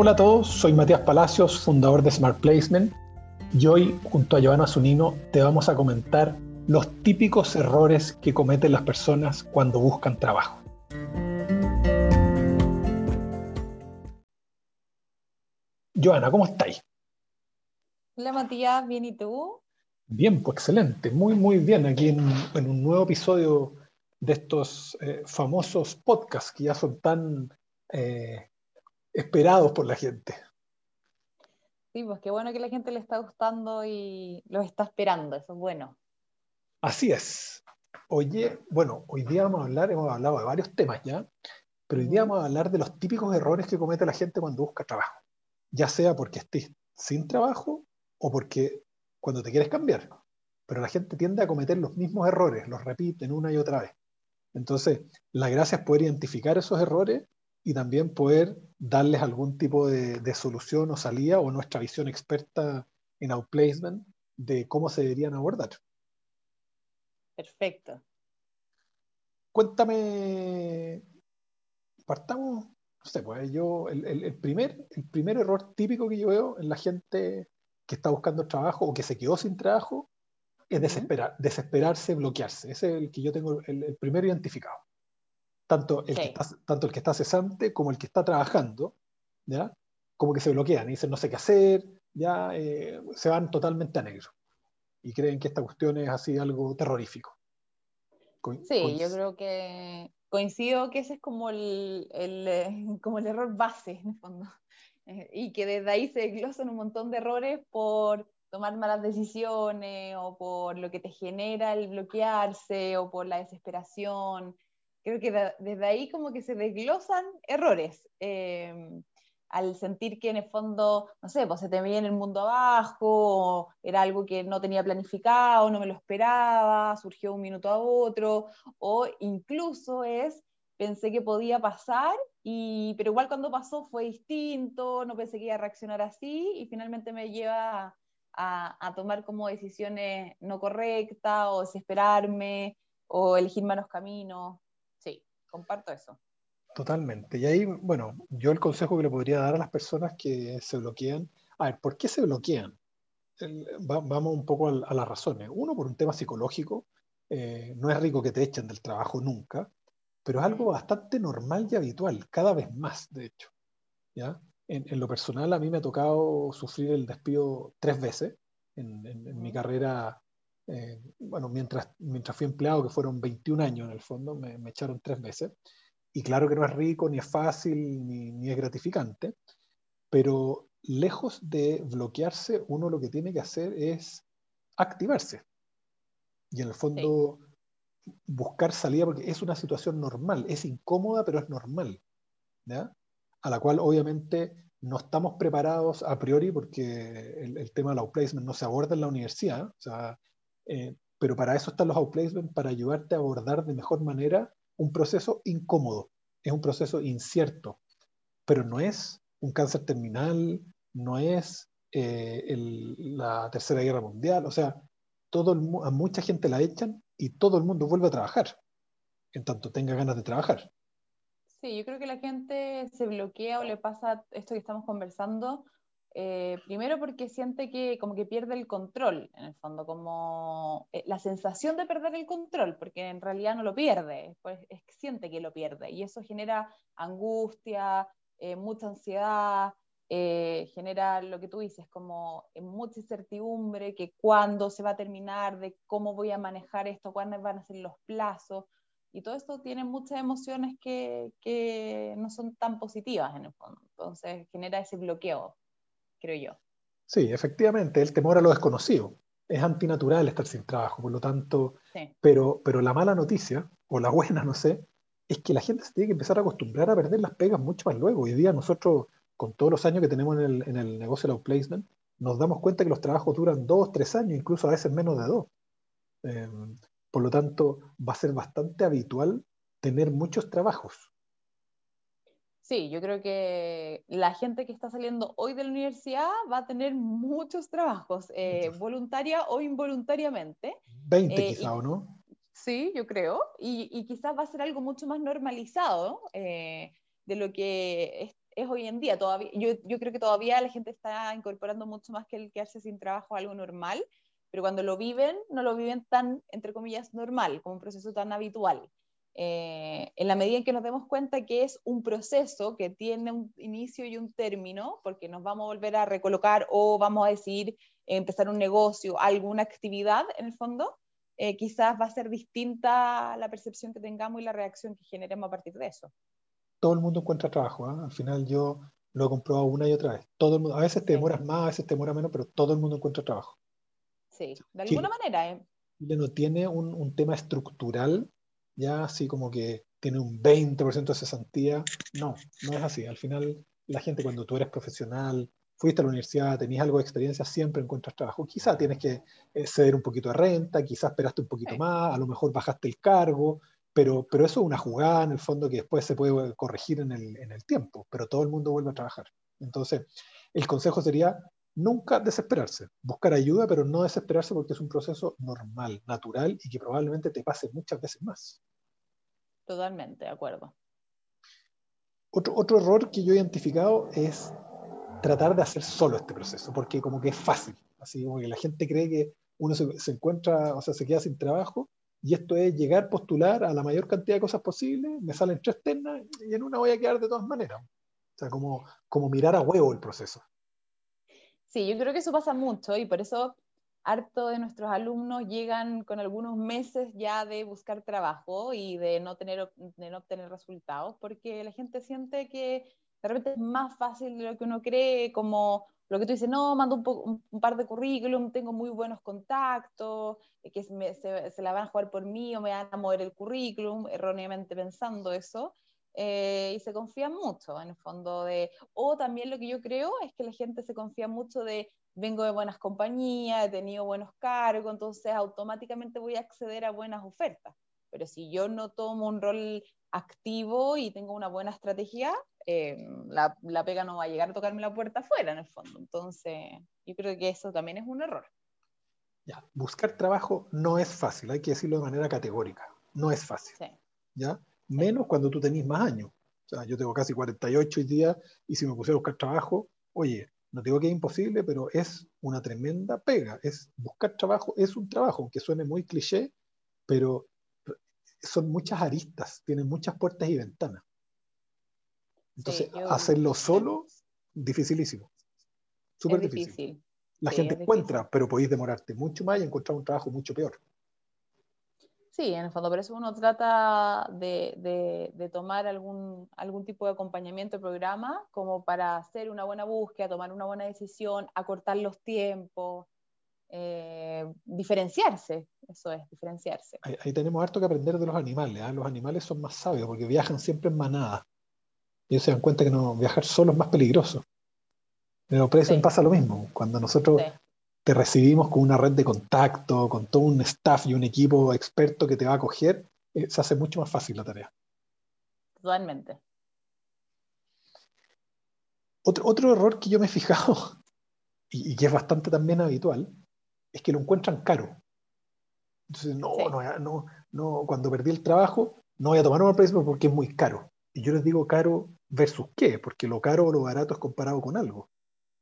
Hola a todos, soy Matías Palacios, fundador de Smart Placement, y hoy, junto a Giovanna Zunino, te vamos a comentar los típicos errores que cometen las personas cuando buscan trabajo. Joana, ¿cómo estáis? Hola Matías, ¿bien y tú? Bien, pues excelente, muy muy bien aquí en, un nuevo episodio de estos eh, famosos podcasts que ya son tan eh, esperados por la gente. Sí, pues qué bueno que la gente le está gustando y los está esperando, eso es bueno. Así es. Oye, bueno, hoy día vamos a hablar, hemos hablado de varios temas ya, pero hoy día vamos a hablar de los típicos errores que comete la gente cuando busca trabajo, ya sea porque estés sin trabajo o porque cuando te quieres cambiar. Pero la gente tiende a cometer los mismos errores, los repiten una y otra vez. Entonces, la gracia es poder identificar esos errores y también poder darles algún tipo de, solución o salida o nuestra visión experta en outplacement de cómo se deberían abordar. Perfecto. Cuéntame, partamos, no sé, pues yo, el, primer, el primer error típico que yo veo en la gente que está buscando trabajo o que se quedó sin trabajo es desesperar, desesperarse, bloquearse. Ese es el que yo tengo, el primero identificado tanto el, que está, tanto el que está cesante como el que está trabajando, ¿ya? como que se bloquean y dicen no sé qué hacer, ya eh, se van totalmente a negro y creen que esta cuestión es así algo terrorífico. sí, yo creo que coincido que ese es como el, el eh, como el error base en el fondo eh, y que desde ahí se desglosan un montón de errores por tomar malas decisiones o por lo que te genera el bloquearse o por la desesperación creo que desde ahí como que se desglosan errores. Eh, al sentir que en el fondo, no sé, pues se te veía en el mundo abajo, era algo que no tenía planificado, no me lo esperaba, surgió un minuto a otro, o incluso es, pensé que podía pasar, y, pero igual cuando pasó fue distinto, no pensé que iba a reaccionar así, y finalmente me lleva a tomar como decisiones no correctas, o desesperarme, o elegir malos caminos comparto eso. Totalmente. Y ahí, bueno, yo el consejo que le podría dar a las personas que se bloquean, a ver, ¿por qué se bloquean? vamos un poco a, las razones. Uno, por un tema psicológico, eh, no es rico que te echen del trabajo nunca, pero es algo bastante normal y habitual, cada vez más, de hecho. ¿ya? En, lo personal, a mí me ha tocado sufrir el despido tres veces en mi carrera eh, bueno, mientras, mientras fui empleado, que fueron 21 años en el fondo, me, echaron tres veces. Y claro que no es rico, ni es fácil, ni, ni, es gratificante, pero lejos de bloquearse, uno lo que tiene que hacer es activarse. Y en el fondo buscar salida, porque es una situación normal, es incómoda, pero es normal. ¿ya? A la cual obviamente no estamos preparados a priori porque el, el tema del outplacement no se aborda en la universidad. O sea, eh, pero para eso están los outplacements, para ayudarte a abordar de mejor manera un proceso incómodo, es un proceso incierto, pero no es un cáncer terminal, no es eh, la Tercera Guerra Mundial, o sea, todo a mucha gente la echan y todo el mundo vuelve a trabajar, en tanto tenga ganas de trabajar. Sí, yo creo que la gente se bloquea o le pasa esto que estamos conversando eh, primero porque siente que como que pierde el control, en el fondo, como eh, la sensación de perder el control, porque en realidad no lo pierde, pues es, siente que lo pierde, y eso genera angustia, eh, mucha ansiedad, genera lo que tú dices, como mucha incertidumbre, que cuándo se va a terminar, de cómo voy a manejar esto, cuándo van a ser los plazos, y todo esto tiene muchas emociones que, que no son tan positivas en el fondo, entonces genera ese bloqueo creo yo. Sí, efectivamente, el temor a lo desconocido. Es antinatural estar sin trabajo, por lo tanto, pero, pero la mala noticia, o la buena, no sé, es que la gente se tiene que empezar a acostumbrar a perder las pegas mucho más luego. Hoy día nosotros, con todos los años que tenemos en el, en el negocio del outplacement, nos damos cuenta que los trabajos duran dos, tres años, incluso a veces menos de dos. Em, por lo tanto, va a ser bastante habitual tener muchos trabajos. Sí, yo creo que la gente que está saliendo hoy de la universidad va a tener muchos trabajos, eh, voluntaria o involuntariamente. 20 eh, quizá, ¿o no? Sí, yo creo. Y, quizás va a ser algo mucho más normalizado eh, de lo que es hoy en día. Todavía, yo, yo creo que todavía la gente está incorporando mucho más que el quedarse sin trabajo algo normal, pero cuando lo viven, no lo viven tan, entre comillas, normal, como un proceso tan habitual. Eh, en la medida en que nos demos cuenta que es un proceso que tiene un inicio y un término, porque nos vamos a volver a recolocar o vamos a decidir empezar un negocio, alguna actividad en el fondo, eh, quizás va a ser distinta la percepción que tengamos y la reacción que generemos a partir de eso. Todo el mundo encuentra trabajo, ¿ah? al final yo lo he comprobado una y otra vez. Todo el mundo, a veces te demoras más, a veces te demora menos, pero todo el mundo encuentra trabajo. Sí, de alguna manera. ¿eh? Chile no tiene un, un tema estructural ya así como que tiene un 20% de cesantía. No, no es así. Al final, la gente cuando tú eres profesional, fuiste a la universidad, tenías algo de experiencia, siempre encuentras trabajo. Quizás tienes que eh, ceder un poquito de renta, quizás esperaste un poquito más, a lo mejor bajaste el cargo, pero, pero eso es una jugada en el fondo que después se puede corregir en el, en el tiempo, pero todo el mundo vuelve a trabajar. Entonces, el consejo sería nunca desesperarse, buscar ayuda, pero no desesperarse porque es un proceso normal, natural y que probablemente te pase muchas veces más. Totalmente, de acuerdo. Otro, otro error que yo he identificado es tratar de hacer solo este proceso, porque como que es fácil, así como que la gente cree que uno se, encuentra, o sea, se queda sin trabajo, y esto es llegar, postular a la mayor cantidad de cosas posibles, me salen tres ternas y en una voy a quedar de todas maneras. O sea, como, como mirar a huevo el proceso. Sí, yo creo que eso pasa mucho y por eso harto de nuestros alumnos llegan con algunos meses ya de buscar trabajo y de no, tener, de no obtener resultados, porque la gente siente que de repente es más fácil de lo que uno cree, como lo que tú dices, no, mando un, un, par de currículum, tengo muy buenos contactos, eh, que se, se, la van a jugar por mí o me van a mover el currículum, erróneamente pensando eso. Eh, y se confía mucho en el fondo de, o también lo que yo creo es que la gente se confía mucho de, vengo de buenas compañías, he tenido buenos cargos, entonces automáticamente voy a acceder a buenas ofertas. Pero si yo no tomo un rol activo y tengo una buena estrategia, eh, la, la, pega no va a llegar a tocarme la puerta afuera, en el fondo. Entonces, yo creo que eso también es un error. Ya, buscar trabajo no es fácil, hay que decirlo de manera categórica. No es fácil. ¿ya? Menos cuando tú tenés más años. O sea, yo tengo casi 48 hoy día y si me pusiera a buscar trabajo, oye, no digo que es imposible, pero es una tremenda pega. Es buscar trabajo, es un trabajo, aunque suene muy cliché, pero son muchas aristas, tienen muchas puertas y ventanas. Entonces, hacerlo solo, dificilísimo. Súper difícil. La gente encuentra, pero podéis demorarte mucho más y encontrar un trabajo mucho peor. Sí, en el fondo, por eso uno trata de, de, tomar algún, algún tipo de acompañamiento de programa como para hacer una buena búsqueda, tomar una buena decisión, acortar los tiempos, eh, diferenciarse, eso es, diferenciarse. Ahí, tenemos harto que aprender de los animales, ¿ah? los animales son más sabios porque viajan siempre en manada. Ellos se dan cuenta que no, viajar solo es más peligroso. Pero por eso pasa lo mismo. Cuando nosotros te recibimos con una red de contacto, con todo un staff y un equipo experto que te va a acoger, eh, se hace mucho más fácil la tarea. Totalmente. Otro, otro error que yo me he fijado, y, que es bastante también habitual, es que lo encuentran caro. Entonces, no, no, no, no, cuando perdí el trabajo, no voy a tomar un precio porque es muy caro. Y yo les digo caro versus qué, porque lo caro o lo barato es comparado con algo.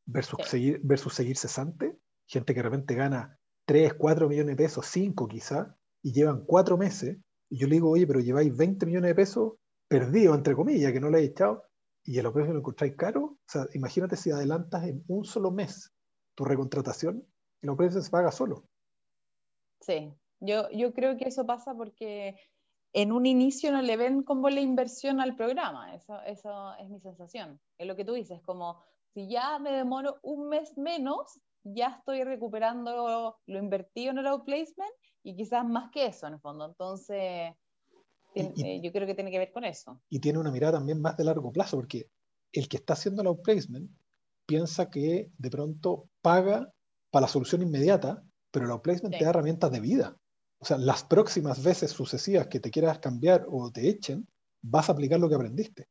Versus, seguir, versus seguir cesante, gente que de repente gana 3, 4 millones de pesos, 5 quizá, y llevan 4 meses, y yo le digo, oye, pero lleváis 20 millones de pesos perdidos, entre comillas, que no le he echado, y el precio lo encontráis caro, o sea, imagínate si adelantas en un solo mes tu recontratación, el precio se paga solo. Sí, yo, yo creo que eso pasa porque en un inicio no le ven como la inversión al programa, eso, eso es mi sensación. Es lo que tú dices, como si ya me demoro un mes menos, ya estoy recuperando lo invertido en el outplacement y quizás más que eso en el fondo. Entonces, eh, yo creo que tiene que ver con eso. Y tiene una mirada también más de largo plazo, porque el que está haciendo el outplacement piensa que de pronto paga para la solución inmediata, pero el outplacement te da herramientas de vida. O sea, las próximas veces sucesivas que te quieras cambiar o te echen, vas a aplicar lo que aprendiste.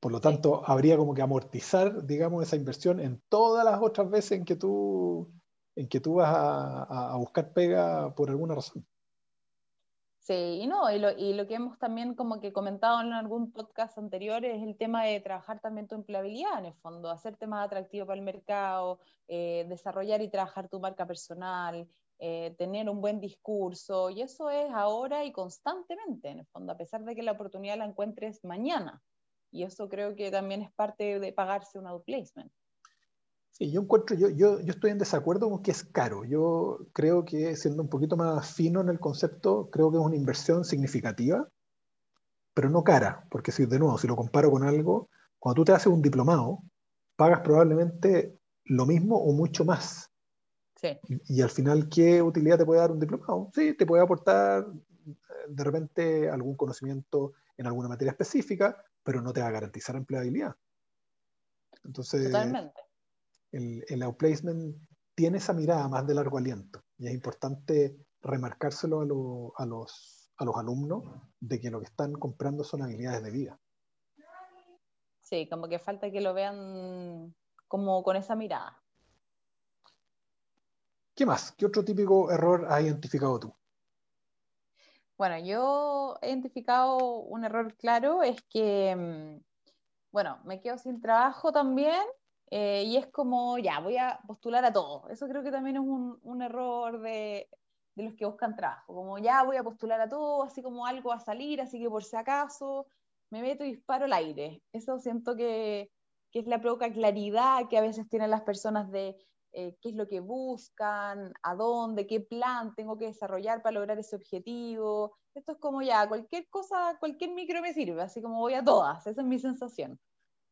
Por lo tanto, habría como que amortizar, digamos, esa inversión en todas las otras veces en que tú, en que tú vas a, buscar pega por alguna razón. Sí, y no, y lo, y lo, que hemos también como que comentado en algún podcast anterior es el tema de trabajar también tu empleabilidad en el fondo, hacerte más atractivo para el mercado, eh, desarrollar y trabajar tu marca personal, eh, tener un buen discurso, y eso es ahora y constantemente en el fondo, a pesar de que la oportunidad la encuentres mañana. Y eso creo que también es parte de pagarse un outplacement. Sí, yo encuentro, yo, yo, yo, estoy en desacuerdo con que es caro. Yo creo que, siendo un poquito más fino en el concepto, creo que es una inversión significativa, pero no cara, porque si de nuevo, si lo comparo con algo, cuando tú te haces un diplomado, pagas probablemente lo mismo o mucho más. Sí. Y, y al final, ¿qué utilidad te puede dar un diplomado? Sí, te puede aportar eh, de repente algún conocimiento en alguna materia específica, pero no te va a garantizar empleabilidad. Entonces, Totalmente. El, el outplacement tiene esa mirada más de largo aliento y es importante remarcárselo a, lo, a, los, a los alumnos de que lo que están comprando son habilidades de vida. Sí, como que falta que lo vean como con esa mirada. ¿Qué más? ¿Qué otro típico error has identificado tú? Bueno, yo he identificado un error claro, es que, mm, bueno, me quedo sin trabajo también eh, y es como, ya, voy a postular a todo. Eso creo que también es un, un error de, de, los que buscan trabajo, como ya voy a postular a todo, así como algo a salir, así que por si acaso me meto y disparo al aire. Eso siento que, que es la poca claridad que a veces tienen las personas de eh, qué es lo que buscan, a dónde, qué plan tengo que desarrollar para lograr ese objetivo. Esto es como ya, cualquier cosa, cualquier micro me sirve, así como voy a todas, esa es mi sensación.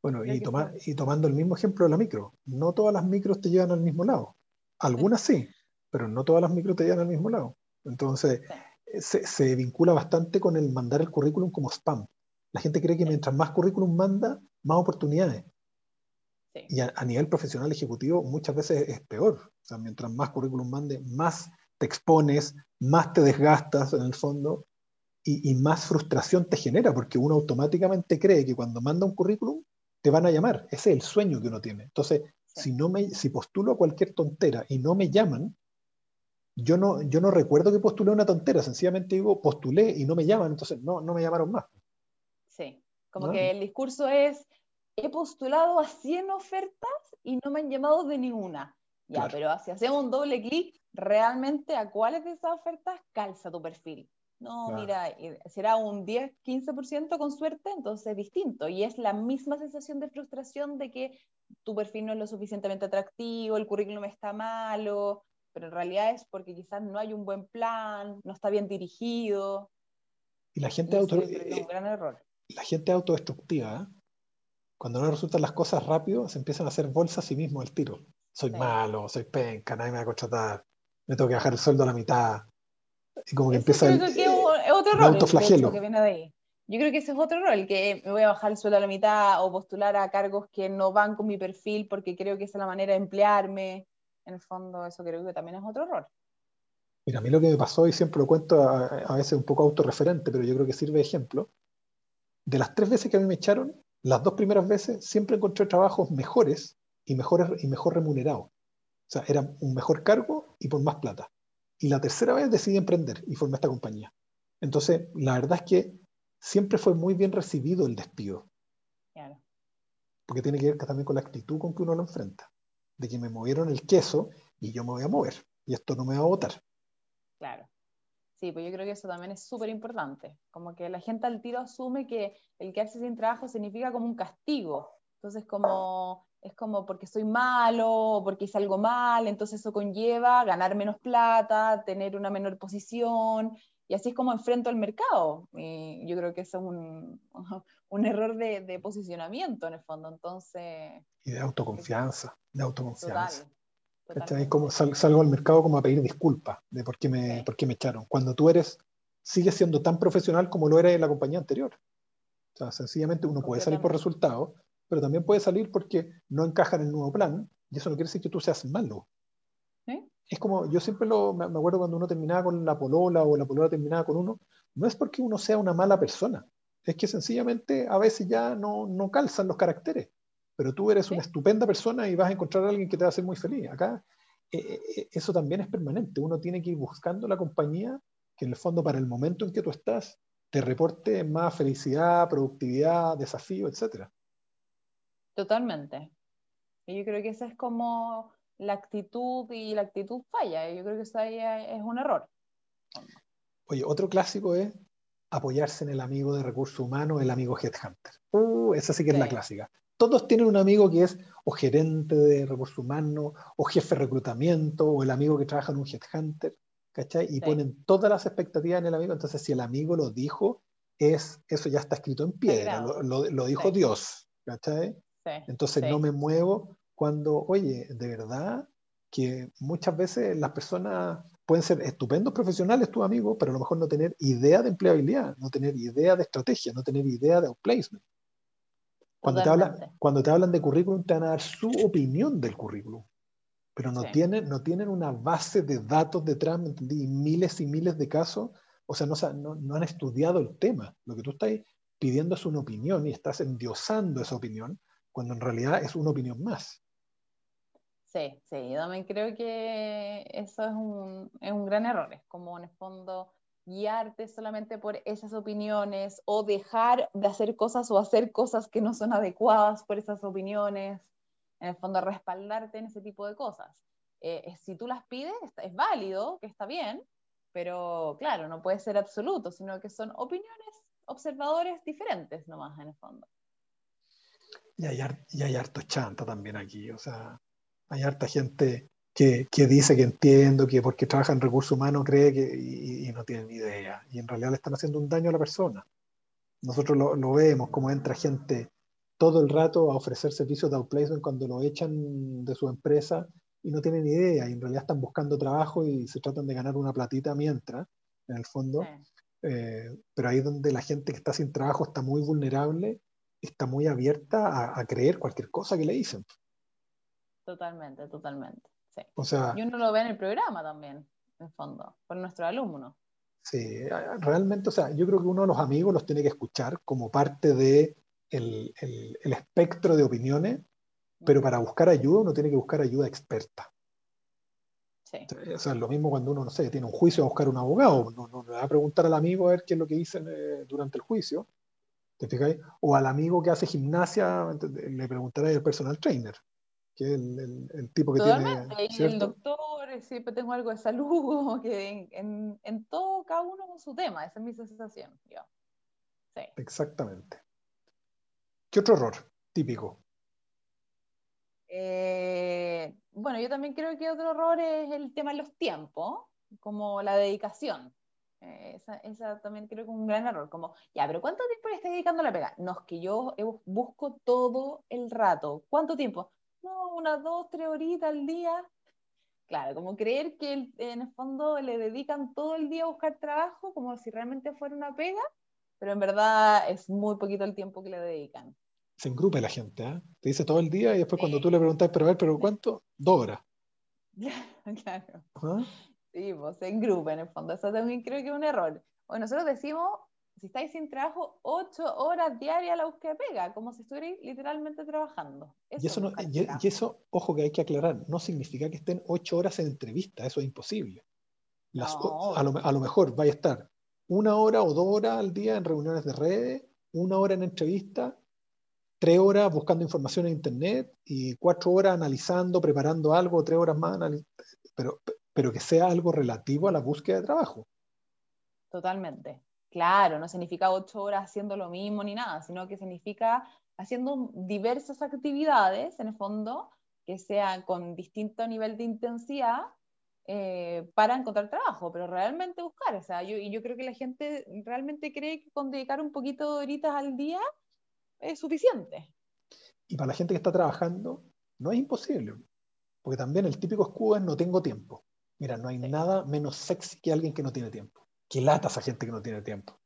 Bueno, y, toma, y, tomando el mismo ejemplo de la micro, no todas las micros te llevan al mismo lado. Algunas sí, pero no todas las micros te llevan al mismo lado. Entonces, sí. se, se, vincula bastante con el mandar el currículum como spam. La gente cree que mientras más currículum manda, más oportunidades. Sí. Y a, a, nivel profesional ejecutivo muchas veces es peor. O sea, mientras más currículum mande, más te expones, más te desgastas en el fondo y, y, más frustración te genera, porque uno automáticamente cree que cuando manda un currículum te van a llamar. Ese es el sueño que uno tiene. Entonces, sí. si, no me, si postulo a cualquier tontera y no me llaman, yo no, yo no recuerdo que postulé una tontera, sencillamente digo, postulé y no me llaman, entonces no, no me llamaron más. Sí, como ¿no? que el discurso es, he postulado a 100 ofertas y no me han llamado de ninguna. Ya, claro. pero si hacemos un doble clic, realmente a cuáles de esas ofertas calza tu perfil. No, claro. mira, será un 10, 15% con suerte, entonces es distinto. Y es la misma sensación de frustración de que tu perfil no es lo suficientemente atractivo, el currículum está malo, pero en realidad es porque quizás no hay un buen plan, no está bien dirigido. Y la gente, y auto, es un gran error. La gente autodestructiva, ¿eh? Cuando no resultan las cosas rápido, se empiezan a hacer bolsas a sí mismo al tiro. Soy sí. malo, soy penca, nadie me va a contratar, me tengo que bajar el sueldo a la mitad. Y como que Eso empieza creo el, que es otro el rol, autoflagelo. que viene de ahí. Yo creo que ese es otro rol, que me voy a bajar el sueldo a la mitad o postular a cargos que no van con mi perfil porque creo que esa es la manera de emplearme. En el fondo, eso creo que también es otro rol. Mira, a mí lo que me pasó, y siempre lo cuento a, a veces un poco autorreferente, pero yo creo que sirve de ejemplo, de las tres veces que a mí me echaron, las dos primeras veces siempre encontré trabajos mejores y, mejores, y mejor remunerados. O sea, era un mejor cargo y por más plata. Y la tercera vez decidí emprender y formé esta compañía. Entonces, la verdad es que siempre fue muy bien recibido el despido. Claro. Porque tiene que ver también con la actitud con que uno lo enfrenta. De que me movieron el queso y yo me voy a mover. Y esto no me va a votar. Claro. Sí, pues yo creo que eso también es súper importante. Como que la gente al tiro asume que el quedarse sin trabajo significa como un castigo. Entonces, como es como porque soy malo, porque hice algo mal, entonces eso conlleva ganar menos plata, tener una menor posición, y así es como enfrento el mercado. Y yo creo que eso es un, un error de, de, posicionamiento en el fondo, entonces... Y de autoconfianza, de autoconfianza. Total, como sal, salgo al mercado como a pedir disculpas de por qué, me, sí. por qué me echaron. Cuando tú eres, sigues siendo tan profesional como lo era en la compañía anterior. O sea, sencillamente uno puede salir por resultados, pero también puede salir porque no encaja en el nuevo plan, y eso no quiere decir que tú seas malo. Es como, yo siempre lo, me acuerdo cuando uno terminaba con la polola o la polola terminaba con uno, no es porque uno sea una mala persona, es que sencillamente a veces ya no, no calzan los caracteres, pero tú eres una estupenda persona y vas a encontrar a alguien que te va a hacer muy feliz. Acá eh, eh, eso también es permanente, uno tiene que ir buscando la compañía que en el fondo para el momento en que tú estás, te reporte más felicidad, productividad, desafío, etc. Totalmente. Y yo creo que esa es como la actitud y la actitud falla. Yo creo que eso ahí es un error. Oye, otro clásico es apoyarse en el amigo de recursos humanos, el amigo headhunter. Uh, esa sí que es la clásica. Todos tienen un amigo que es o gerente de recursos humanos, o jefe de reclutamiento, o el amigo que trabaja en un headhunter, ¿cachai? Y ponen todas las expectativas en el amigo. Entonces, si el amigo lo dijo, es, eso ya está escrito en piedra, lo, dijo Dios, ¿cachai? Entonces no me muevo cuando, oye, de verdad que muchas veces las personas pueden ser estupendos profesionales, tus amigos, pero a lo mejor no tener idea de empleabilidad, no tener idea de estrategia, no tener idea de outplacement. Cuando te, hablan, cuando te hablan de currículum, te van a dar su opinión del currículum, pero no, tienen, no tienen una base de datos detrás, ¿me entendí? Y miles y miles de casos, o sea, no, no, han estudiado el tema. Lo que tú estás pidiendo es una opinión y estás endiosando esa opinión, cuando en realidad es una opinión más. Sí, sí, yo también creo que eso es un, es un gran error, es como en el fondo guiarte solamente por esas opiniones o dejar de hacer cosas o hacer cosas que no son adecuadas por esas opiniones, en el fondo respaldarte en ese tipo de cosas. Eh, si tú las pides, es válido, que está bien, pero claro, no puede ser absoluto, sino que son opiniones, observadores diferentes nomás en el fondo. Y hay, y hay harto chanta también aquí, o sea, hay harta gente que, que, dice que entiendo, que porque trabaja en recursos humanos cree que y, no tiene ni idea. Y en realidad le están haciendo un daño a la persona. Nosotros lo, lo vemos, como entra gente todo el rato a ofrecer servicios de outplacement cuando lo echan de su empresa y no tienen idea. Y en realidad están buscando trabajo y se tratan de ganar una platita mientras, en el fondo. Eh, pero ahí donde la gente que está sin trabajo está muy vulnerable, está muy abierta a, a creer cualquier cosa que le dicen. Totalmente, totalmente. Sí. O sea, y uno lo ve en el programa también, en fondo, por nuestro alumno. Sí, realmente, o sea, yo creo que uno de los amigos los tiene que escuchar como parte de el, el, espectro de opiniones, pero para buscar ayuda uno tiene que buscar ayuda experta. Sí. O sea, es lo mismo cuando uno, no sé, tiene un juicio a buscar un abogado, no, no, le va a preguntar al amigo a ver qué es lo que dicen eh, durante el juicio, ¿te fijáis? O al amigo que hace gimnasia, le preguntará al personal trainer que es el, el, tipo que Totalmente. tiene. El doctor, eh, siempre tengo algo de salud, que en, en, todo, cada uno con su tema, esa es mi sensación. Yo. Sí. Exactamente. ¿Qué otro error típico? Eh, bueno, yo también creo que otro error es el tema de los tiempos, como la dedicación. Eh, esa, esa, también creo que es un gran error, como, ya, pero ¿cuánto tiempo le estás dedicando a la pega? No, es que yo busco todo el rato. ¿Cuánto tiempo? No, unas dos, tres horitas al día. Claro, como creer que en el fondo le dedican todo el día a buscar trabajo como si realmente fuera una pega, pero en verdad es muy poquito el tiempo que le dedican. Se engrupe la gente, ¿eh? Te dice todo el día y después cuando tú le preguntas, pero a ver, ¿pero cuánto? Dos horas. claro. ¿Ah? Sí, pues se engrupa en el fondo. Eso también creo que es un error. Bueno, nosotros decimos si estáis sin trabajo, ocho horas diarias a la búsqueda de pega, como si estuvierais literalmente trabajando. y, eso y, eso, ojo que hay que aclarar, no significa que estén ocho horas en entrevista, eso es imposible. a, lo, mejor vaya a estar una hora o dos horas al día en reuniones de redes, una hora en entrevista, tres horas buscando información en internet y cuatro horas analizando, preparando algo, tres horas más, pero, pero que sea algo relativo a la búsqueda de trabajo. Totalmente. Claro, no significa ocho horas haciendo lo mismo ni nada, sino que significa haciendo diversas actividades, en el fondo, que sean con distinto nivel de intensidad eh, para encontrar trabajo, pero realmente buscar. O sea, yo, y yo creo que la gente realmente cree que con dedicar un poquito de horitas al día es suficiente. Y para la gente que está trabajando, no es imposible, porque también el típico escudo es no tengo tiempo. Mira, no hay nada menos sexy que alguien que no tiene tiempo que lata esa gente que no tiene tiempo.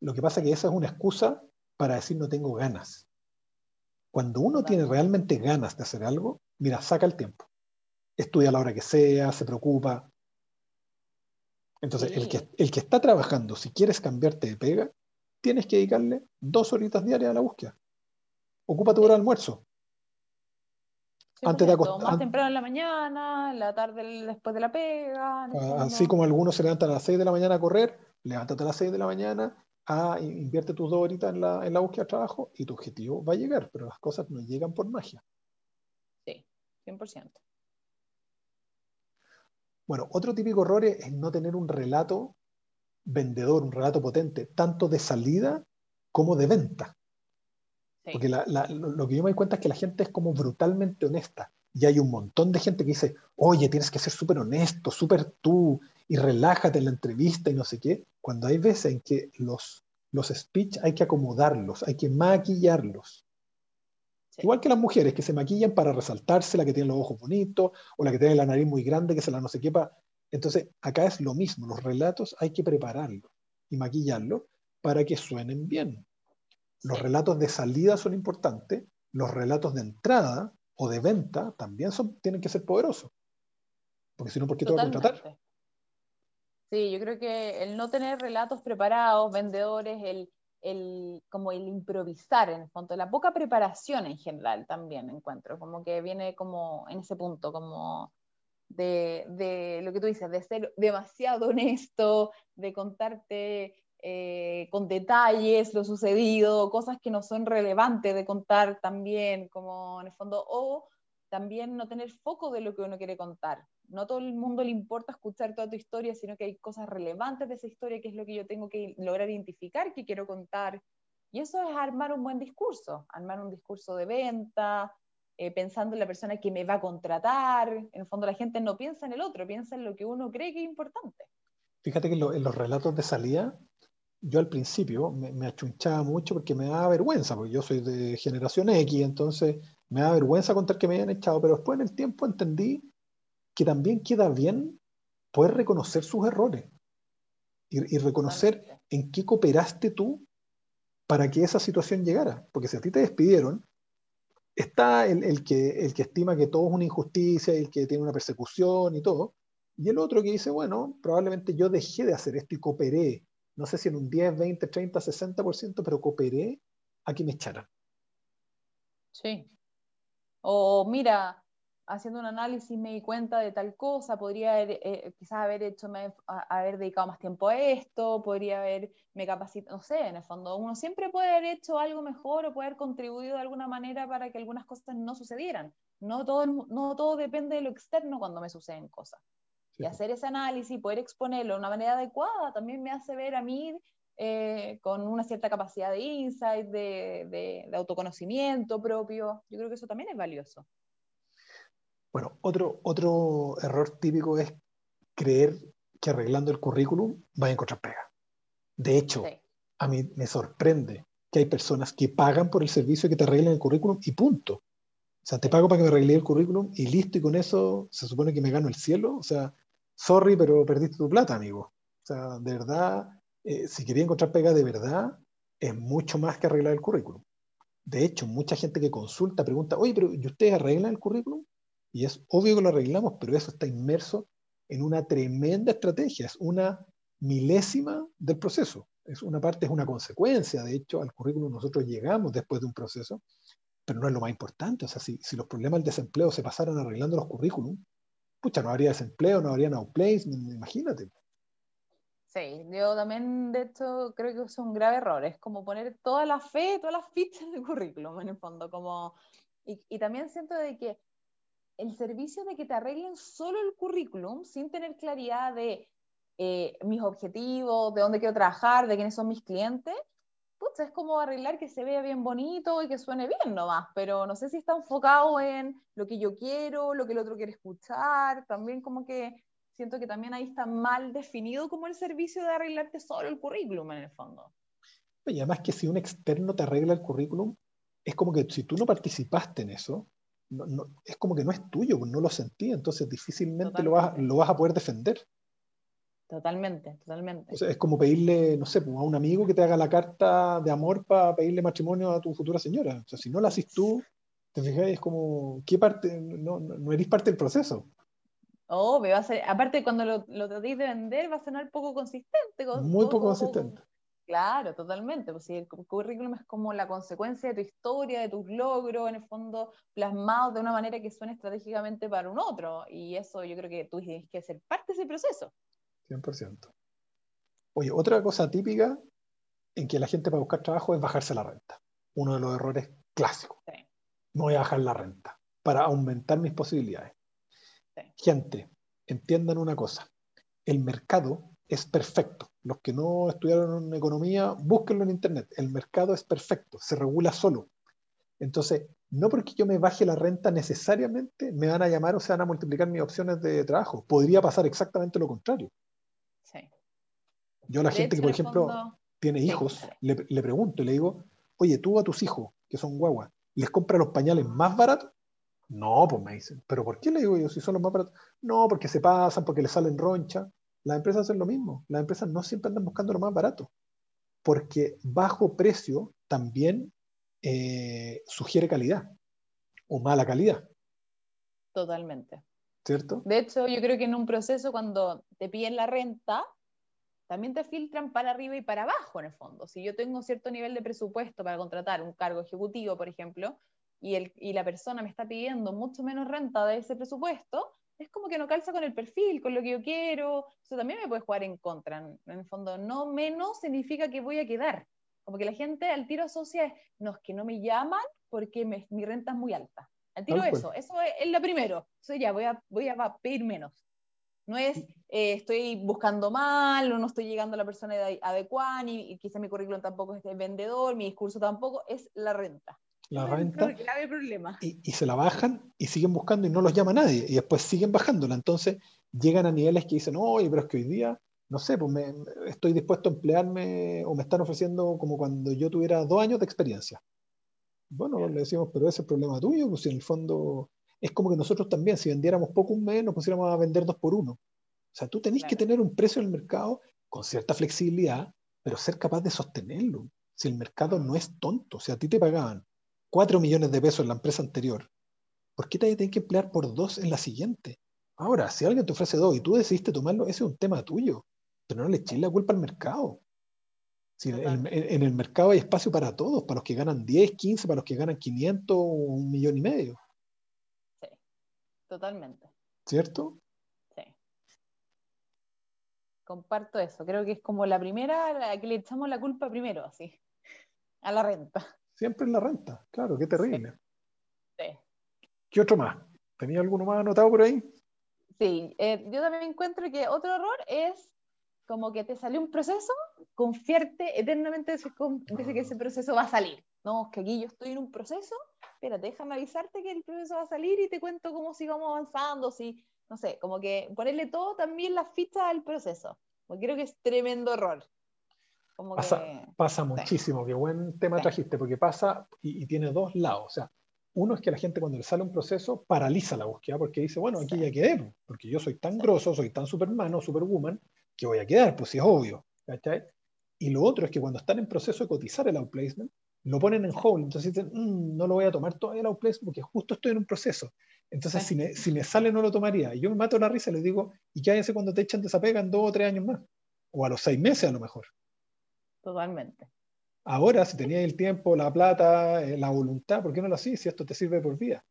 Lo que pasa es que esa es una excusa para decir no tengo ganas. Cuando uno tiene realmente ganas de hacer algo, mira, saca el tiempo. Estudia a la hora que sea, se preocupa. Entonces, el, que, el que está trabajando, si quieres cambiarte de pega, tienes que dedicarle dos horitas diarias a la búsqueda. Ocupa tu hora de almuerzo. Antes de acostar. Más temprano en la mañana, en la tarde después de la pega. Ah, así como algunos se levantan a las 6 de la mañana a correr, levántate a las 6 de la mañana, a, invierte tus dos horitas en la, en la búsqueda de trabajo y tu objetivo va a llegar, pero las cosas no llegan por magia. Sí, 100%. Bueno, otro típico error es no tener un relato vendedor, un relato potente, tanto de salida como de venta. Porque lo, que yo me doy cuenta es que la gente es como brutalmente honesta. Y hay un montón de gente que dice, oye, tienes que ser súper honesto, súper tú, y relájate en la entrevista y no sé qué. Cuando hay veces en que los, los speech hay que acomodarlos, hay que maquillarlos. Igual que las mujeres que se maquillan para resaltarse, la que tiene los ojos bonitos o la que tiene la nariz muy grande que se la no sé qué. Entonces, acá es lo mismo, los relatos hay que prepararlos y maquillarlos para que suenen bien. Los relatos de salida son importantes, los relatos de entrada o de venta también son, tienen que ser poderosos. Porque si no, ¿por qué te va a contratar? Sí, yo creo que el no tener relatos preparados, vendedores, el, el, como el improvisar en el fondo, la poca preparación en general también encuentro, como que viene como en ese punto, como de, de lo que tú dices, de ser demasiado honesto, de contarte eh, con detalles lo sucedido, cosas que no son relevantes de contar también, como en el fondo, o también no tener foco de lo que uno quiere contar. No todo el mundo le importa escuchar toda tu historia, sino que hay cosas relevantes de esa historia, que es lo que yo tengo que lograr identificar, que quiero contar. Y eso es armar un buen discurso, armar un discurso de venta, eh, pensando en la persona que me va a contratar. En el fondo la gente no piensa en el otro, piensa en lo que uno cree que es importante. Fíjate que en los relatos de salida, yo al principio me, me, achunchaba mucho porque me daba vergüenza, porque yo soy de generación X, entonces me da vergüenza contar que me hayan echado, pero después en el tiempo entendí que también queda bien poder reconocer sus errores y, reconocer en qué cooperaste tú para que esa situación llegara. Porque si a ti te despidieron, está el, que, el que estima que todo es una injusticia, el que tiene una persecución y todo, y el otro que dice, bueno, probablemente yo dejé de hacer esto y cooperé, no sé si en un 10, 20, 30, 60%, pero cooperé a que me echaran. Sí, o mira, haciendo un análisis me di cuenta de tal cosa, podría haber, eh, quizás haber hecho, haber dedicado más tiempo a esto, podría haberme capacitado, no sé, en el fondo, uno siempre puede haber hecho algo mejor o puede haber contribuido de alguna manera para que algunas cosas no sucedieran. No todo, no todo depende de lo externo cuando me suceden cosas. Y hacer ese análisis, poder exponerlo de una manera adecuada, también me hace ver a mí eh, con una cierta capacidad de insight, de, autoconocimiento propio. Yo creo que eso también es valioso. Bueno, otro, otro error típico es creer que arreglando el currículum va a encontrar pega. De hecho, a mí me sorprende que hay personas que pagan por el servicio que te arreglen el currículum y punto. O sea, te pago para que me arregle el currículum y listo, y con eso se supone que me gano el cielo. O sea, sorry, pero perdiste tu plata, amigo. O sea, de verdad, eh, si quería encontrar pega de verdad, es mucho más que arreglar el currículum. De hecho, mucha gente que consulta pregunta, oye, pero ¿y ustedes arreglan el currículum? Y es obvio que lo arreglamos, pero eso está inmerso en una tremenda estrategia, es una milésima del proceso. Es una parte, es una consecuencia, de hecho, al currículum nosotros llegamos después de un proceso, pero no es lo más importante. O sea, si, si los problemas del desempleo se pasaran arreglando los currículum, pucha, no habría desempleo, no habría place, imagínate. Sí, yo también de hecho creo que es un grave error, es como poner toda la fe, todas las fichas del currículum en el fondo, como, y, y, también siento de que el servicio de que te arreglen solo el currículum sin tener claridad de eh, mis objetivos, de dónde quiero trabajar, de quiénes son mis clientes, es como arreglar que se vea bien bonito y que suene bien nomás, pero no sé si está enfocado en lo que yo quiero, lo que el otro quiere escuchar, también como que siento que también ahí está mal definido como el servicio de arreglarte solo el currículum en el fondo. Y además que si un externo te arregla el currículum, es como que si tú no participaste en eso, es como que no es tuyo, no lo sentí, entonces difícilmente lo vas, lo vas, a poder defender. Totalmente, totalmente. es como pedirle, no sé, pues, a un amigo que te haga la carta de amor para pedirle matrimonio a tu futura señora. O sea, si no la haces tú, te fijas, es como, ¿qué parte? No, no eres parte del proceso. Obvio, va a ser, aparte cuando lo, lo tratéis de vender va a sonar poco consistente. Muy poco consistente. Claro, totalmente. Pues si el currículum es como la consecuencia de tu historia, de tus logros, en el fondo plasmados de una manera que suene estratégicamente para un otro. Y eso yo creo que tú tienes que ser parte de ese proceso. 100%. Oye, otra cosa típica en que la gente para buscar trabajo es bajarse la renta. Uno de los errores clásicos. No voy a bajar la renta para aumentar mis posibilidades. Gente, entiendan una cosa. El mercado es perfecto. Los que no estudiaron economía, búsquenlo en Internet. El mercado es perfecto, se regula solo. Entonces, no porque yo me baje la renta necesariamente me van a llamar o se van a multiplicar mis opciones de trabajo. Podría pasar exactamente lo contrario. Yo a la gente que, por ejemplo, tiene hijos, le, le, pregunto y le digo, oye, tú a tus hijos, que son guaguas, ¿les compras los pañales más baratos? No, pues me dicen, ¿pero por qué le digo yo si son los más baratos? No, porque se pasan, porque le salen roncha. Las empresas hacen lo mismo. Las empresas no siempre andan buscando lo más barato, porque bajo precio también eh, sugiere calidad o mala calidad. Totalmente. De hecho, yo creo que en un proceso cuando te piden la renta, también te filtran para arriba y para abajo en el fondo. Si yo tengo cierto nivel de presupuesto para contratar un cargo ejecutivo, por ejemplo, y, el, y la persona me está pidiendo mucho menos renta de ese presupuesto, es como que no calza con el perfil, con lo que yo quiero. Eso también me puede jugar en contra. En, el fondo, no menos significa que voy a quedar. Como que la gente al tiro asocia, no, es que no me llaman porque mi renta es muy alta. Al tiro eso, eso es, lo primero. Entonces ya voy a, voy a pedir menos. No es eh, estoy buscando mal o no estoy llegando a la persona adecuada, ni y quizá mi currículum tampoco es vendedor, mi discurso tampoco, es la renta la renta Y, se la bajan y siguen buscando y no los llama nadie y después siguen bajándola. Entonces llegan a niveles que dicen, oye, pero es que hoy día, no sé, pues me, estoy dispuesto a emplearme o me están ofreciendo como cuando yo tuviera dos años de experiencia. Bueno, le decimos, pero ese es el problema tuyo, pues en el fondo es como que nosotros también, si vendiéramos poco un mes, nos pusiéramos a vender dos por uno. O sea, tú tenés que tener un precio en el mercado con cierta flexibilidad, pero ser capaz de sostenerlo. Si el mercado no es tonto, si a ti te pagaban 4 millones de pesos en la empresa anterior, ¿por qué te tienes que emplear por dos en la siguiente? Ahora, si alguien te ofrece dos y tú decidiste tomarlo, ese es un tema tuyo, pero no le eches la culpa al mercado. Si en, el mercado hay espacio para todos, para los que ganan 10, 15, para los que ganan 500 o un millón y medio. Sí, totalmente. ¿Cierto? Sí. Comparto eso. Creo que es como la primera a la que le echamos la culpa primero, así, a la renta. Siempre en la renta, claro, qué terrible. Sí. ¿Qué otro más? ¿Tenía alguno más anotado por ahí? Sí, eh, yo también encuentro que otro error es como que te salió un proceso, confiarte eternamente de que ese proceso va a salir. No, que aquí yo estoy en un proceso, espérate, déjame avisarte que el proceso va a salir y te cuento cómo sigamos avanzando, si, no sé, como que ponerle todo también la ficha al proceso. Porque creo que es tremendo error pasa, muchísimo, qué buen tema trajiste, porque pasa y, tiene dos lados. O sea, uno es que la gente cuando le sale un proceso paraliza la búsqueda porque dice, bueno, aquí ya quedé, porque yo soy tan grosso, soy tan superman o superwoman, que voy a quedar, pues si es obvio. Y lo otro es que cuando están en proceso de cotizar el outplacement, lo ponen en hold, entonces dicen, mm, no lo voy a tomar todavía el outplacement porque justo estoy en un proceso. Entonces, si, me, si me sale, no lo tomaría. Y yo me mato la risa y les digo, ¿y qué hace cuando te echan de esa pega en dos o tres años más? O a los seis meses a lo mejor. Totalmente. Ahora, si tenías el tiempo, la plata, eh, la voluntad, ¿por qué no lo hacís si esto te sirve por vida?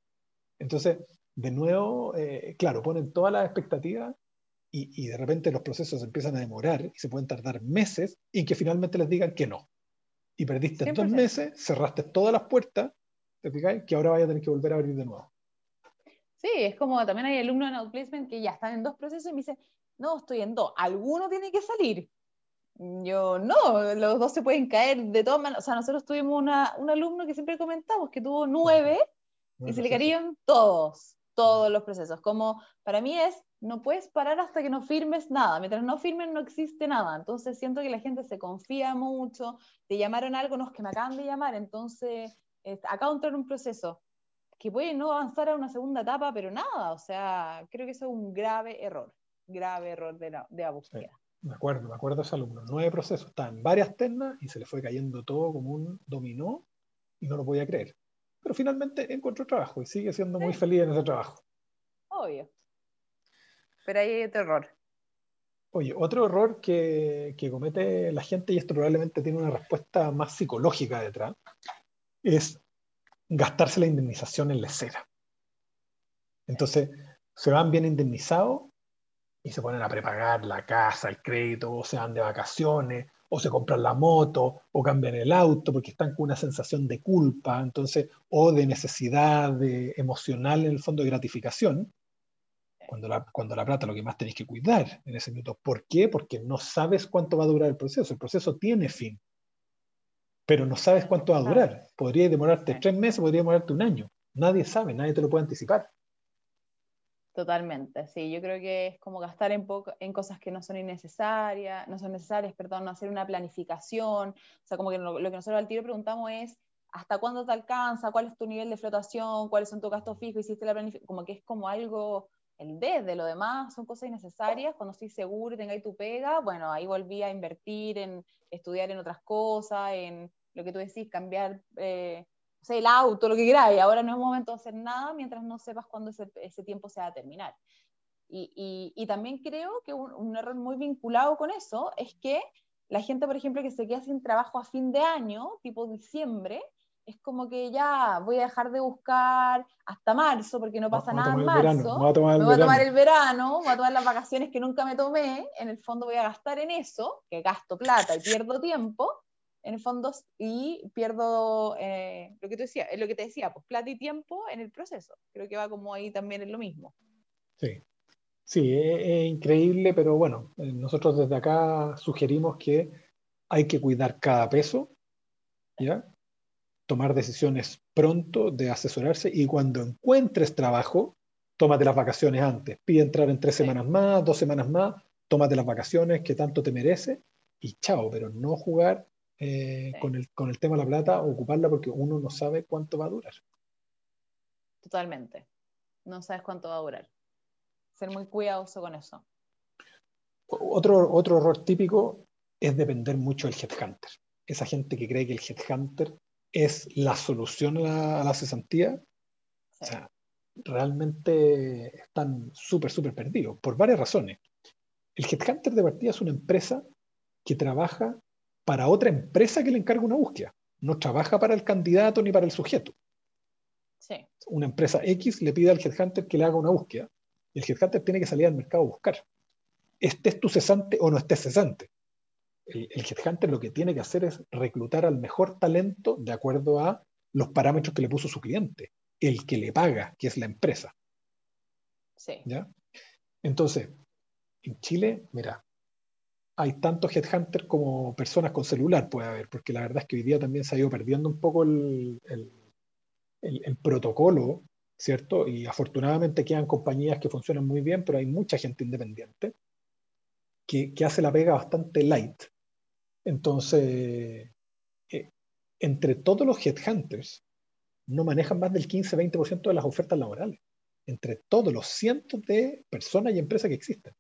Entonces, de nuevo, eh, claro, ponen todas las expectativas y, de repente los procesos empiezan a demorar y se pueden tardar meses y que finalmente les digan que no. Y perdiste dos meses, cerraste todas las puertas, ¿te fijáis? Que ahora vaya a tener que volver a abrir de nuevo. Sí, es como también hay alumnos en Outplacement que ya están en dos procesos y me dicen, no, estoy en dos, alguno tiene que salir. Yo no, los dos se pueden caer de todas maneras. O sea, nosotros tuvimos una, un alumno que siempre comentamos que tuvo nueve y se le cayeron todos, todos los procesos. Como para mí es, no puedes parar hasta que no firmes nada. Mientras no firmen no existe nada. Entonces siento que la gente se confía mucho. Te llamaron algo, no es que me acaban de llamar. Entonces, acabo de entrar en un proceso que puede no avanzar a una segunda etapa, pero nada. O sea, creo que eso es un grave error. Grave error de la, de la búsqueda. Me acuerdo, me acuerdo de ese alumno. Nueve procesos, estaba en varias ternas y se le fue cayendo todo como un dominó y no lo podía creer. Pero finalmente encontró trabajo y sigue siendo muy feliz en ese trabajo. Obvio. Pero hay terror. Oye, otro error que, que, comete la gente, y esto probablemente tiene una respuesta más psicológica detrás, es gastarse la indemnización en lecera. Entonces, se van bien indemnizados y se ponen a prepagar la casa, el crédito, o se van de vacaciones, o se compran la moto, o cambian el auto, porque están con una sensación de culpa, entonces, o de necesidad de, emocional en el fondo de gratificación, cuando la, cuando la plata lo que más tenéis que cuidar en ese minuto. ¿Por qué? Porque no sabes cuánto va a durar el proceso. El proceso tiene fin, pero no sabes cuánto va a durar. Podría demorarte tres meses, podría demorarte un año. Nadie sabe, nadie te lo puede anticipar. Totalmente, sí, yo creo que es como gastar en, en cosas que no son innecesarias, no son necesarias, perdón, no hacer una planificación, o sea, como que lo, que nosotros al tiro preguntamos es, ¿hasta cuándo te alcanza? ¿Cuál es tu nivel de flotación? ¿Cuáles son tus gastos fijos? ¿Hiciste la planificación? Como que es como algo, el de lo demás son cosas innecesarias, cuando estoy seguro y tengáis tu pega, bueno, ahí volví a invertir en estudiar en otras cosas, en lo que tú decís, cambiar... Eh, sea, el auto, lo que queráis, ahora no es momento de hacer nada mientras no sepas cuándo ese, ese tiempo se va a terminar. Y, y, y también creo que un, un, error muy vinculado con eso es que la gente, por ejemplo, que se queda sin trabajo a fin de año, tipo diciembre, es como que ya voy a dejar de buscar hasta marzo porque no pasa nada en marzo. Voy a tomar me voy a tomar el verano, voy a tomar las vacaciones que nunca me tomé. En el fondo voy a gastar en eso, que gasto plata y pierdo tiempo en el fondo y pierdo eh, lo que tú decías, lo que te decía, pues plata y tiempo en el proceso. Creo que va como ahí también en lo mismo. Sí, sí, es, increíble, pero bueno, eh, nosotros desde acá sugerimos que hay que cuidar cada peso, ¿ya? Tomar decisiones pronto de asesorarse y cuando encuentres trabajo, tómate las vacaciones antes. Pide entrar en tres semanas más, dos semanas más, tómate las vacaciones que tanto te merece y chao, pero no jugar eh, con, el, con el tema de la plata, ocuparla porque uno no sabe cuánto va a durar. Totalmente. No sabes cuánto va a durar. Ser muy cuidadoso con eso. Otro, otro error típico es depender mucho del headhunter. Esa gente que cree que el headhunter es la solución a la, cesantía, o sea, realmente están súper, súper perdidos, por varias razones. El headhunter de partida es una empresa que trabaja para otra empresa que le encarga una búsqueda. No trabaja para el candidato ni para el sujeto. Sí. Una empresa X le pide al headhunter que le haga una búsqueda y el headhunter tiene que salir al mercado a buscar. Estés tú cesante o no estés cesante. El, el headhunter lo que tiene que hacer es reclutar al mejor talento de acuerdo a los parámetros que le puso su cliente, el que le paga, que es la empresa. Sí. ¿Ya? Entonces, en Chile, mira, hay tantos headhunters como personas con celular puede haber, porque la verdad es que hoy día también se ha ido perdiendo un poco el, el, protocolo, ¿cierto? Y afortunadamente quedan compañías que funcionan muy bien, pero hay mucha gente independiente que, que hace la pega bastante light. Entonces, eh, entre todos los headhunters, no manejan más del 15-20% de las ofertas laborales, entre todos los cientos de personas y empresas que existen.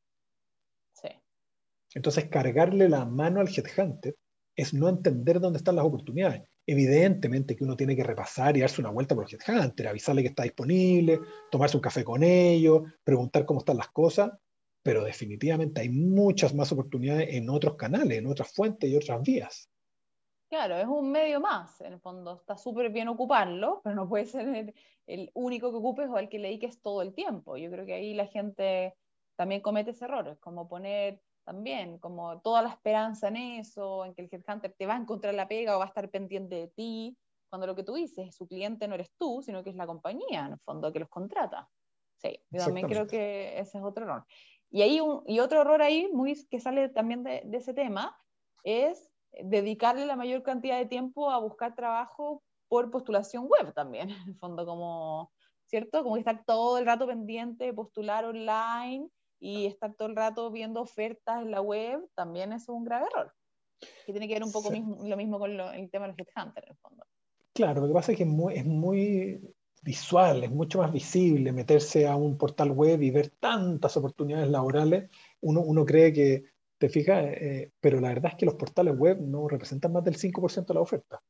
Entonces, cargarle la mano al headhunter es no entender dónde están las oportunidades. Evidentemente que uno tiene que repasar y darse una vuelta por el headhunter, avisarle que está disponible, tomarse un café con ellos, preguntar cómo están las cosas, pero definitivamente hay muchas más oportunidades en otros canales, en otras fuentes y otras vías. Claro, es un medio más, en el fondo. Está súper bien ocuparlo, pero no puede ser el, único que ocupes o el que le dediques todo el tiempo. Yo creo que ahí la gente también comete ese error, como poner también, como toda la esperanza en eso, en que el headhunter te va a encontrar la pega o va a estar pendiente de ti, cuando lo que tú dices, su cliente no eres tú, sino que es la compañía, en el fondo, que los contrata. Sí, yo también creo que ese es otro error. Y, hay un, y otro error ahí, muy, que sale también de, de ese tema, es dedicarle la mayor cantidad de tiempo a buscar trabajo por postulación web también, en el fondo, como, ¿cierto? Como estar todo el rato pendiente, postular online y estar todo el rato viendo ofertas en la web también es un grave error. Que tiene que ver un poco lo mismo con el tema de los headhunters, en el fondo. Claro, lo que pasa es que es muy, visual, es mucho más visible meterse a un portal web y ver tantas oportunidades laborales. Uno, uno cree que, te fijas, eh, pero la verdad es que los portales web no representan más del 5% de la oferta.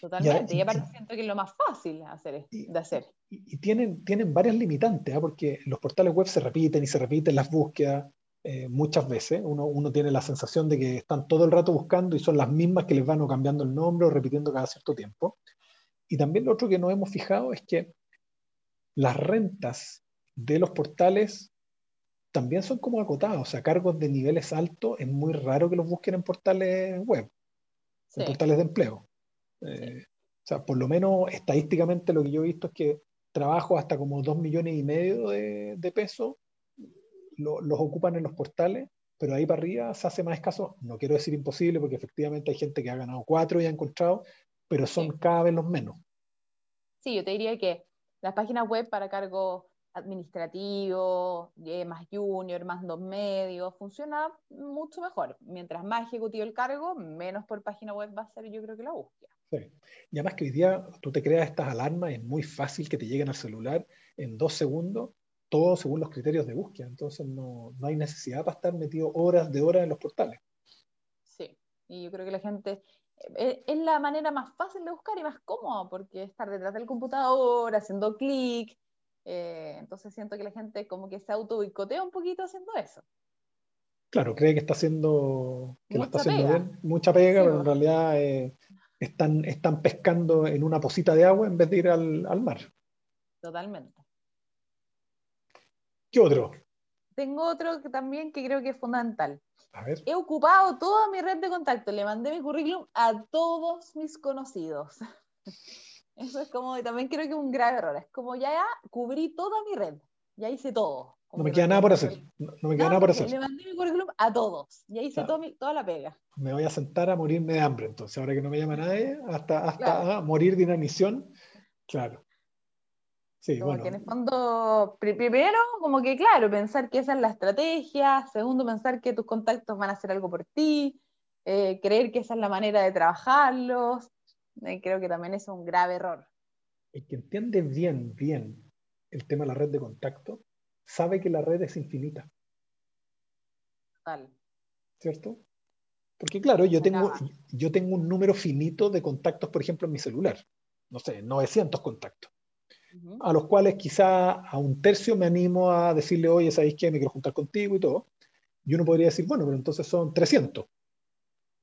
Totalmente, y, aparte siento que es lo más fácil hacer, de hacer. Y, tienen, tienen varias limitantes, ¿ah? porque los portales web se repiten y se repiten las búsquedas. eh, muchas veces. Uno, uno, tiene la sensación de que están todo el rato buscando y son las mismas que les van cambiando el nombre o repitiendo cada cierto tiempo. Y también lo otro que nos hemos fijado es que las rentas de los portales también son como acotadas, o sea, cargos de niveles altos es muy raro que los busquen en portales web, en portales de empleo. Eh, o sea, por lo menos estadísticamente lo que yo he visto es que trabajo hasta como dos millones y medio de, pesos los ocupan en los portales, pero ahí para arriba se hace más escaso. No quiero decir imposible, porque efectivamente hay gente que ha ganado cuatro y ha encontrado, pero son cada vez los menos. Sí, yo te diría que las páginas web para cargos administrativos, más junior, más dos medios, funciona mucho mejor. Mientras más ejecutivo el cargo, menos por página web va a ser yo creo que la búsqueda. Sí. Y además que hoy día tú te creas estas alarmas, es muy fácil que te lleguen al celular en dos segundos, todo según los criterios de búsqueda. Entonces no, no hay necesidad para estar metido horas de horas en los portales. Sí, y yo creo que la gente, eh, es la manera más fácil de buscar y más cómoda, porque estar detrás del computador, haciendo clic, eh, entonces siento que la gente como que se auto boicotea un poquito haciendo eso. Claro, cree que está haciendo, que está haciendo bien, mucha pega, pero en realidad eh, están, están pescando en una posita de agua en vez de ir al, al mar. Totalmente. ¿Qué otro? Tengo otro que también que creo que es fundamental. He ocupado toda mi red de contacto, le mandé mi currículum a todos mis conocidos. Eso es como, también creo que es un grave error. Es como ya, cubrí toda mi red, ya hice todo. No me queda nada por hacer. No, me queda nada por hacer. Le mandé mi currículum a todos, ya hice toda la pega. Me voy a sentar a morirme de hambre, entonces, ahora que no me llama nadie, hasta, hasta morir de inanición, claro. Sí, como que en el fondo, primero, como que claro, pensar que esa es la estrategia, segundo, pensar que tus contactos van a hacer algo por ti, eh, creer que esa es la manera de trabajarlos, eh, creo que también es un grave error. El que entiende bien, bien el tema de la red de contacto, sabe que la red es infinita. Total. ¿Cierto? Porque claro, yo tengo, yo tengo un número finito de contactos, por ejemplo, en mi celular. No sé, 900 contactos a los cuales quizá a un tercio me animo a decirle, oye, ¿sabéis qué? Me quiero juntar contigo y todo. Y uno podría decir, bueno, pero entonces son 300.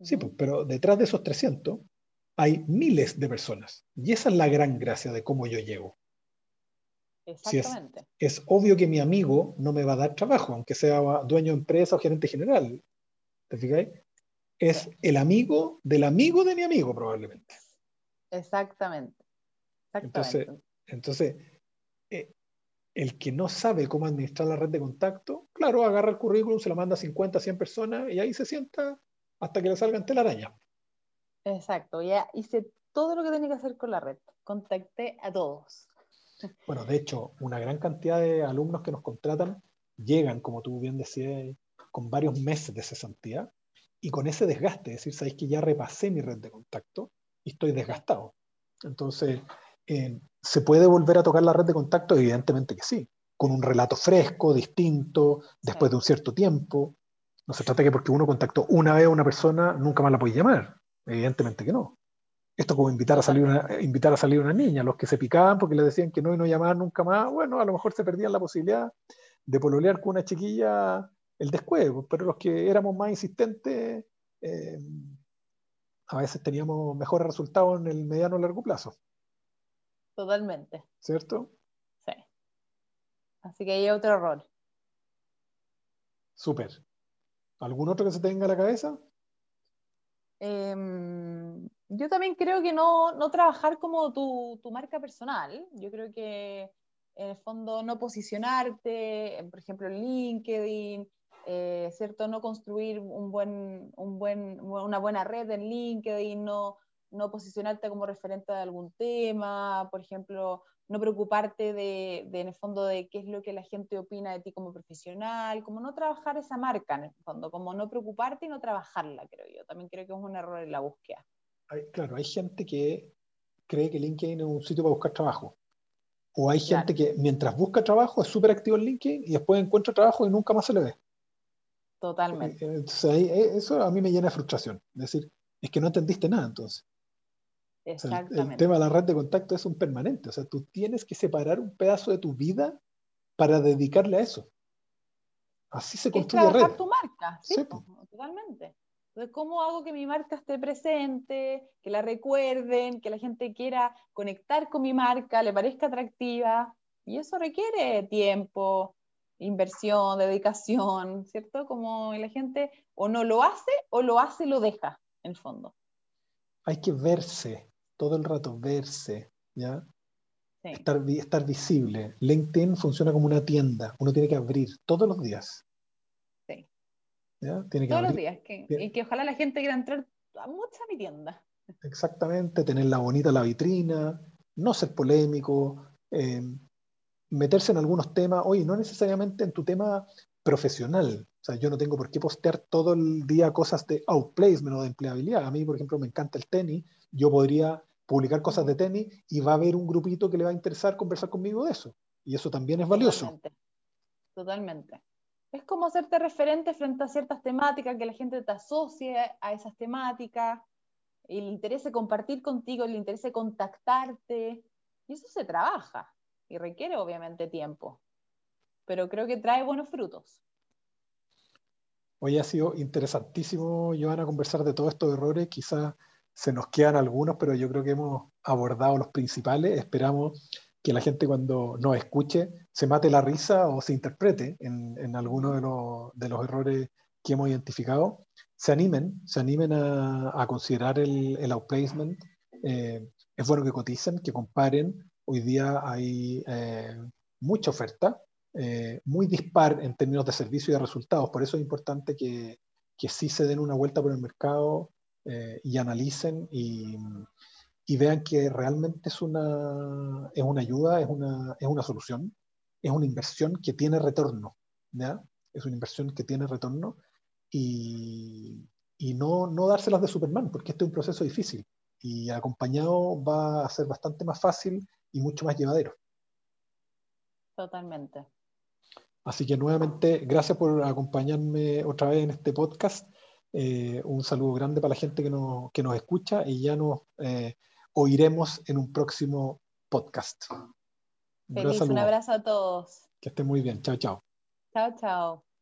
Sí, pues, pero detrás de esos 300 hay miles de personas. Y esa es la gran gracia de cómo yo llego. Exactamente. es, obvio que mi amigo no me va a dar trabajo, aunque sea dueño de empresa o gerente general. ¿Te fijáis? Es el amigo del amigo de mi amigo, probablemente. Exactamente. Entonces, entonces, eh, el que no sabe cómo administrar la red de contacto, claro, agarra el currículum, se lo manda a 50, 100 personas y ahí se sienta hasta que le salga la araña. Exacto, ya hice todo lo que tenía que hacer con la red. Contacté a todos. Bueno, de hecho, una gran cantidad de alumnos que nos contratan llegan, como tú bien decías, con varios meses de cesantía y con ese desgaste, es decir, sabéis que ya repasé mi red de contacto y estoy desgastado. Entonces, eh, ¿Se puede volver a tocar la red de contacto? Evidentemente que sí, con un relato fresco, distinto, después de un cierto tiempo. No se trata que porque uno contactó una vez a una persona, nunca más la puede llamar. Evidentemente que no. Esto como invitar a salir una, invitar a salir una niña, los que se picaban porque le decían que no y no llamaban nunca más, bueno, a lo mejor se perdían la posibilidad de pololear con una chiquilla el descuevo, pero los que éramos más insistentes, eh, a veces teníamos mejores resultados en el mediano o largo plazo. Totalmente. ¿Cierto? Sí. Así que hay otro error. Súper. ¿Algún otro que se tenga a la cabeza? Em, yo también creo que no, no trabajar como tu, tu, marca personal. Yo creo que en el fondo no posicionarte, por ejemplo, en LinkedIn, eh, ¿cierto? No construir un buen, un buen, una buena red en LinkedIn, no, no posicionarte como referente de algún tema, por ejemplo, no preocuparte de, en el fondo de qué es lo que la gente opina de ti como profesional, como no trabajar esa marca en el fondo, como no preocuparte y no trabajarla, creo yo. También creo que es un error en la búsqueda. claro, hay gente que cree que LinkedIn es un sitio para buscar trabajo. O hay gente que mientras busca trabajo es súper activo en LinkedIn y después encuentra trabajo y nunca más se le ve. Totalmente. Entonces, eh, eso a mí me llena de frustración. Es decir, es que no entendiste nada entonces el, tema de la red de contacto es un permanente, o sea, tú tienes que separar un pedazo de tu vida para dedicarle a eso. Así se construye es trabajar tu marca, sí, totalmente. Entonces, ¿cómo hago que mi marca esté presente, que la recuerden, que la gente quiera conectar con mi marca, le parezca atractiva? Y eso requiere tiempo, inversión, dedicación, ¿cierto? Como la gente o no lo hace o lo hace y lo deja, en el fondo. Hay que verse, todo el rato verse, ¿ya? Estar, estar visible. LinkedIn funciona como una tienda, uno tiene que abrir todos los días. Todos los días. y que ojalá la gente quiera entrar a mucha mi tienda. Exactamente, tener la bonita la vitrina, no ser polémico, eh, meterse en algunos temas, oye, no necesariamente en tu tema profesional. O sea, yo no tengo por qué postear todo el día cosas de outplacement o de empleabilidad. A mí, por ejemplo, me encanta el tenis. Yo podría publicar cosas de tenis y va a haber un grupito que le va a interesar conversar conmigo de eso. Y eso también es valioso. Totalmente. Es como hacerte referente frente a ciertas temáticas, que la gente te asocie a esas temáticas, y le interese compartir contigo, le interese contactarte, y eso se trabaja y requiere obviamente tiempo, pero creo que trae buenos frutos. Hoy ha sido interesantísimo, Joana, conversar de todos estos errores. Quizás se nos quedan algunos, pero yo creo que hemos abordado los principales. Esperamos que la gente cuando nos escuche se mate la risa o se interprete en, en alguno de los, de los, errores que hemos identificado, se animen, se animen a, a considerar el, el outplacement. Eh, es bueno que coticen, que comparen. Hoy día hay eh, mucha oferta, eh, muy dispar en términos de servicio y de resultados. Por eso es importante que, que sí se den una vuelta por el mercado y analicen y, y vean que realmente es una, es una ayuda, es una, es una solución, es una inversión que tiene retorno, ¿ya? Es una inversión que tiene retorno y, y no, no dárselas de Superman, porque este es un proceso difícil y acompañado va a ser bastante más fácil y mucho más llevadero. Totalmente. Así que nuevamente, gracias por acompañarme otra vez en este podcast. Eh, un saludo grande para la gente que nos, que nos escucha y ya nos eh, oiremos en un próximo podcast. Feliz, un abrazo a todos. Que estén muy bien. Chao, chao. Chao, chao.